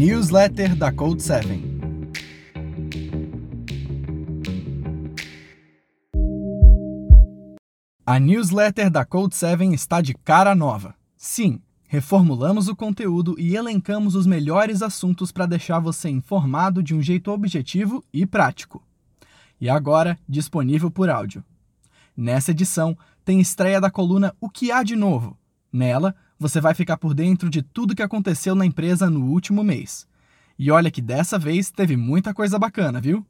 Newsletter da Code 7. A newsletter da Code 7 está de cara nova. Sim, reformulamos o conteúdo e elencamos os melhores assuntos para deixar você informado de um jeito objetivo e prático. E agora, disponível por áudio. Nessa edição, tem estreia da coluna O que há de novo. Nela, você vai ficar por dentro de tudo que aconteceu na empresa no último mês. E olha que dessa vez teve muita coisa bacana, viu?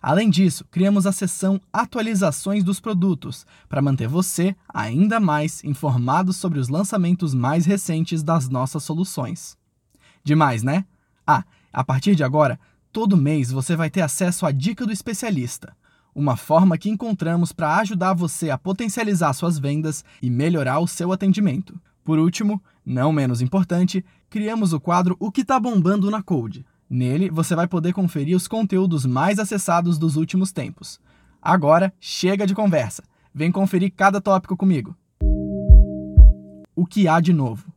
Além disso, criamos a seção Atualizações dos Produtos para manter você ainda mais informado sobre os lançamentos mais recentes das nossas soluções. Demais, né? Ah, a partir de agora, todo mês você vai ter acesso à Dica do Especialista, uma forma que encontramos para ajudar você a potencializar suas vendas e melhorar o seu atendimento. Por último, não menos importante, criamos o quadro O que está bombando na Code. Nele, você vai poder conferir os conteúdos mais acessados dos últimos tempos. Agora, chega de conversa. Vem conferir cada tópico comigo. O que há de novo?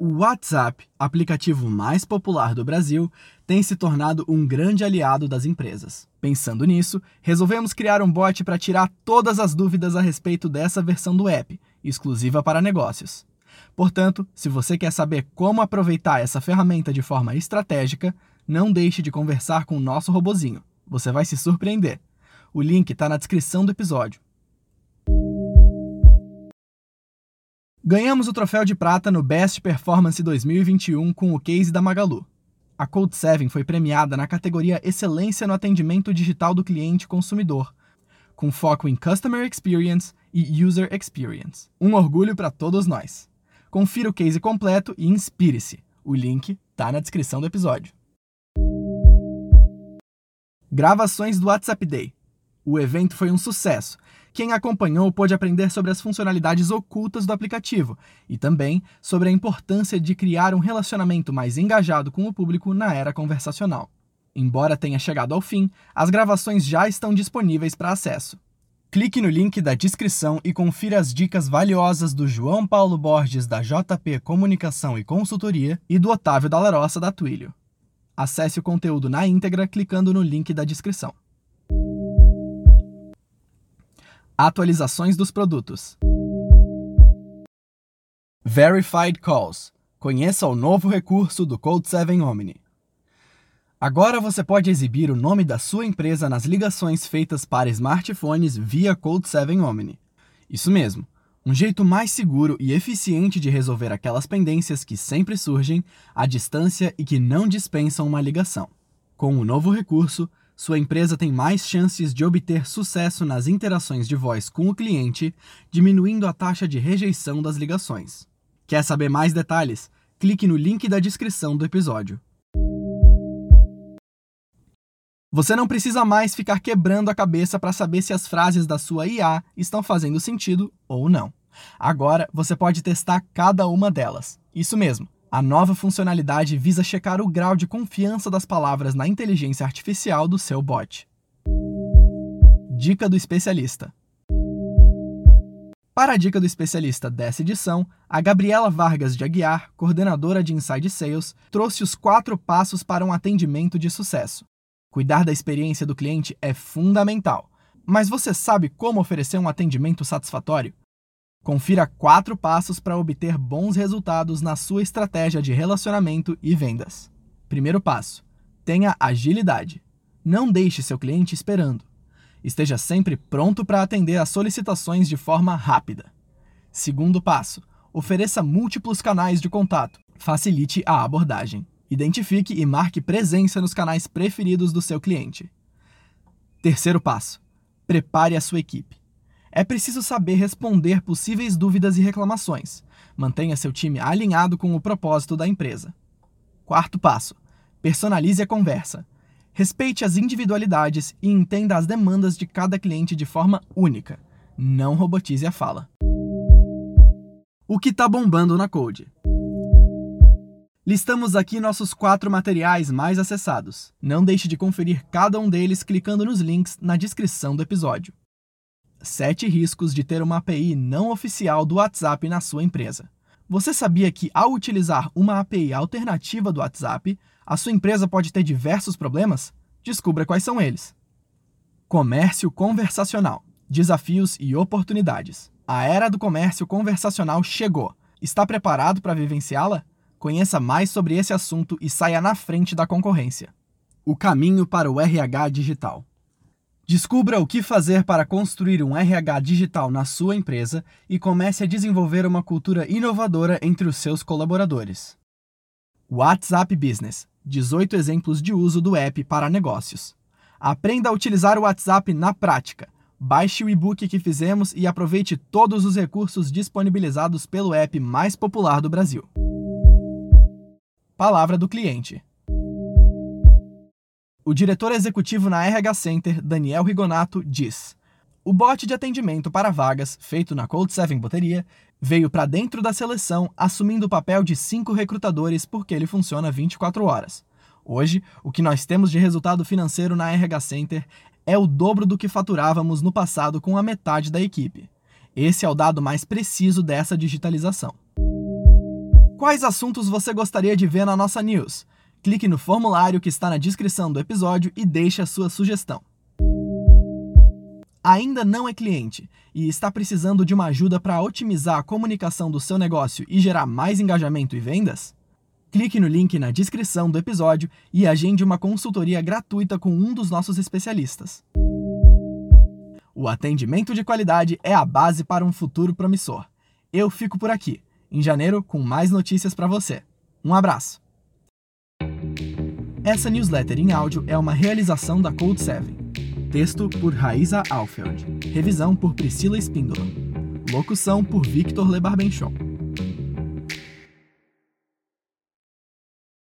O WhatsApp, aplicativo mais popular do Brasil, tem se tornado um grande aliado das empresas. Pensando nisso, resolvemos criar um bot para tirar todas as dúvidas a respeito dessa versão do app, exclusiva para negócios. Portanto, se você quer saber como aproveitar essa ferramenta de forma estratégica, não deixe de conversar com o nosso robozinho. Você vai se surpreender. O link está na descrição do episódio. Ganhamos o troféu de prata no Best Performance 2021 com o case da Magalu. A Code 7 foi premiada na categoria Excelência no Atendimento Digital do Cliente Consumidor, com foco em Customer Experience e User Experience. Um orgulho para todos nós. Confira o case completo e inspire-se. O link está na descrição do episódio. Gravações do WhatsApp Day. O evento foi um sucesso. Quem acompanhou pôde aprender sobre as funcionalidades ocultas do aplicativo e também sobre a importância de criar um relacionamento mais engajado com o público na era conversacional. Embora tenha chegado ao fim, as gravações já estão disponíveis para acesso. Clique no link da descrição e confira as dicas valiosas do João Paulo Borges da JP Comunicação e Consultoria e do Otávio Dallarossa da Twilio. Acesse o conteúdo na íntegra clicando no link da descrição. Atualizações dos produtos. Verified Calls. Conheça o novo recurso do Code 7 Omni. Agora você pode exibir o nome da sua empresa nas ligações feitas para smartphones via Code 7 Omni. Isso mesmo, um jeito mais seguro e eficiente de resolver aquelas pendências que sempre surgem à distância e que não dispensam uma ligação. Com o novo recurso, sua empresa tem mais chances de obter sucesso nas interações de voz com o cliente, diminuindo a taxa de rejeição das ligações. Quer saber mais detalhes? Clique no link da descrição do episódio. Você não precisa mais ficar quebrando a cabeça para saber se as frases da sua IA estão fazendo sentido ou não. Agora você pode testar cada uma delas. Isso mesmo. A nova funcionalidade visa checar o grau de confiança das palavras na inteligência artificial do seu bot. Dica do especialista. Para a dica do especialista dessa edição, a Gabriela Vargas de Aguiar, coordenadora de Inside Sales, trouxe os quatro passos para um atendimento de sucesso. Cuidar da experiência do cliente é fundamental. Mas você sabe como oferecer um atendimento satisfatório? Confira quatro passos para obter bons resultados na sua estratégia de relacionamento e vendas. Primeiro passo: tenha agilidade. Não deixe seu cliente esperando. Esteja sempre pronto para atender às solicitações de forma rápida. Segundo passo: ofereça múltiplos canais de contato. Facilite a abordagem. Identifique e marque presença nos canais preferidos do seu cliente. Terceiro passo: prepare a sua equipe. É preciso saber responder possíveis dúvidas e reclamações. Mantenha seu time alinhado com o propósito da empresa. Quarto passo: personalize a conversa. Respeite as individualidades e entenda as demandas de cada cliente de forma única. Não robotize a fala. O que está bombando na Code? Listamos aqui nossos quatro materiais mais acessados. Não deixe de conferir cada um deles clicando nos links na descrição do episódio. 7 riscos de ter uma API não oficial do WhatsApp na sua empresa. Você sabia que, ao utilizar uma API alternativa do WhatsApp, a sua empresa pode ter diversos problemas? Descubra quais são eles. Comércio conversacional: desafios e oportunidades. A era do comércio conversacional chegou. Está preparado para vivenciá-la? Conheça mais sobre esse assunto e saia na frente da concorrência. O caminho para o RH digital. Descubra o que fazer para construir um RH digital na sua empresa e comece a desenvolver uma cultura inovadora entre os seus colaboradores. WhatsApp Business 18 exemplos de uso do app para negócios. Aprenda a utilizar o WhatsApp na prática. Baixe o e-book que fizemos e aproveite todos os recursos disponibilizados pelo app mais popular do Brasil. Palavra do cliente. O diretor executivo na RH Center, Daniel Rigonato, diz: O bot de atendimento para vagas, feito na Cold 7 Boteria, veio para dentro da seleção assumindo o papel de cinco recrutadores porque ele funciona 24 horas. Hoje, o que nós temos de resultado financeiro na RH Center é o dobro do que faturávamos no passado com a metade da equipe. Esse é o dado mais preciso dessa digitalização. Quais assuntos você gostaria de ver na nossa news? Clique no formulário que está na descrição do episódio e deixe a sua sugestão. Ainda não é cliente e está precisando de uma ajuda para otimizar a comunicação do seu negócio e gerar mais engajamento e vendas? Clique no link na descrição do episódio e agende uma consultoria gratuita com um dos nossos especialistas. O atendimento de qualidade é a base para um futuro promissor. Eu fico por aqui, em janeiro, com mais notícias para você. Um abraço! Essa newsletter em áudio é uma realização da Code 7. Texto por Raíza Alfeld. Revisão por Priscila Espíndola. Locução por Victor Lebarbenchon.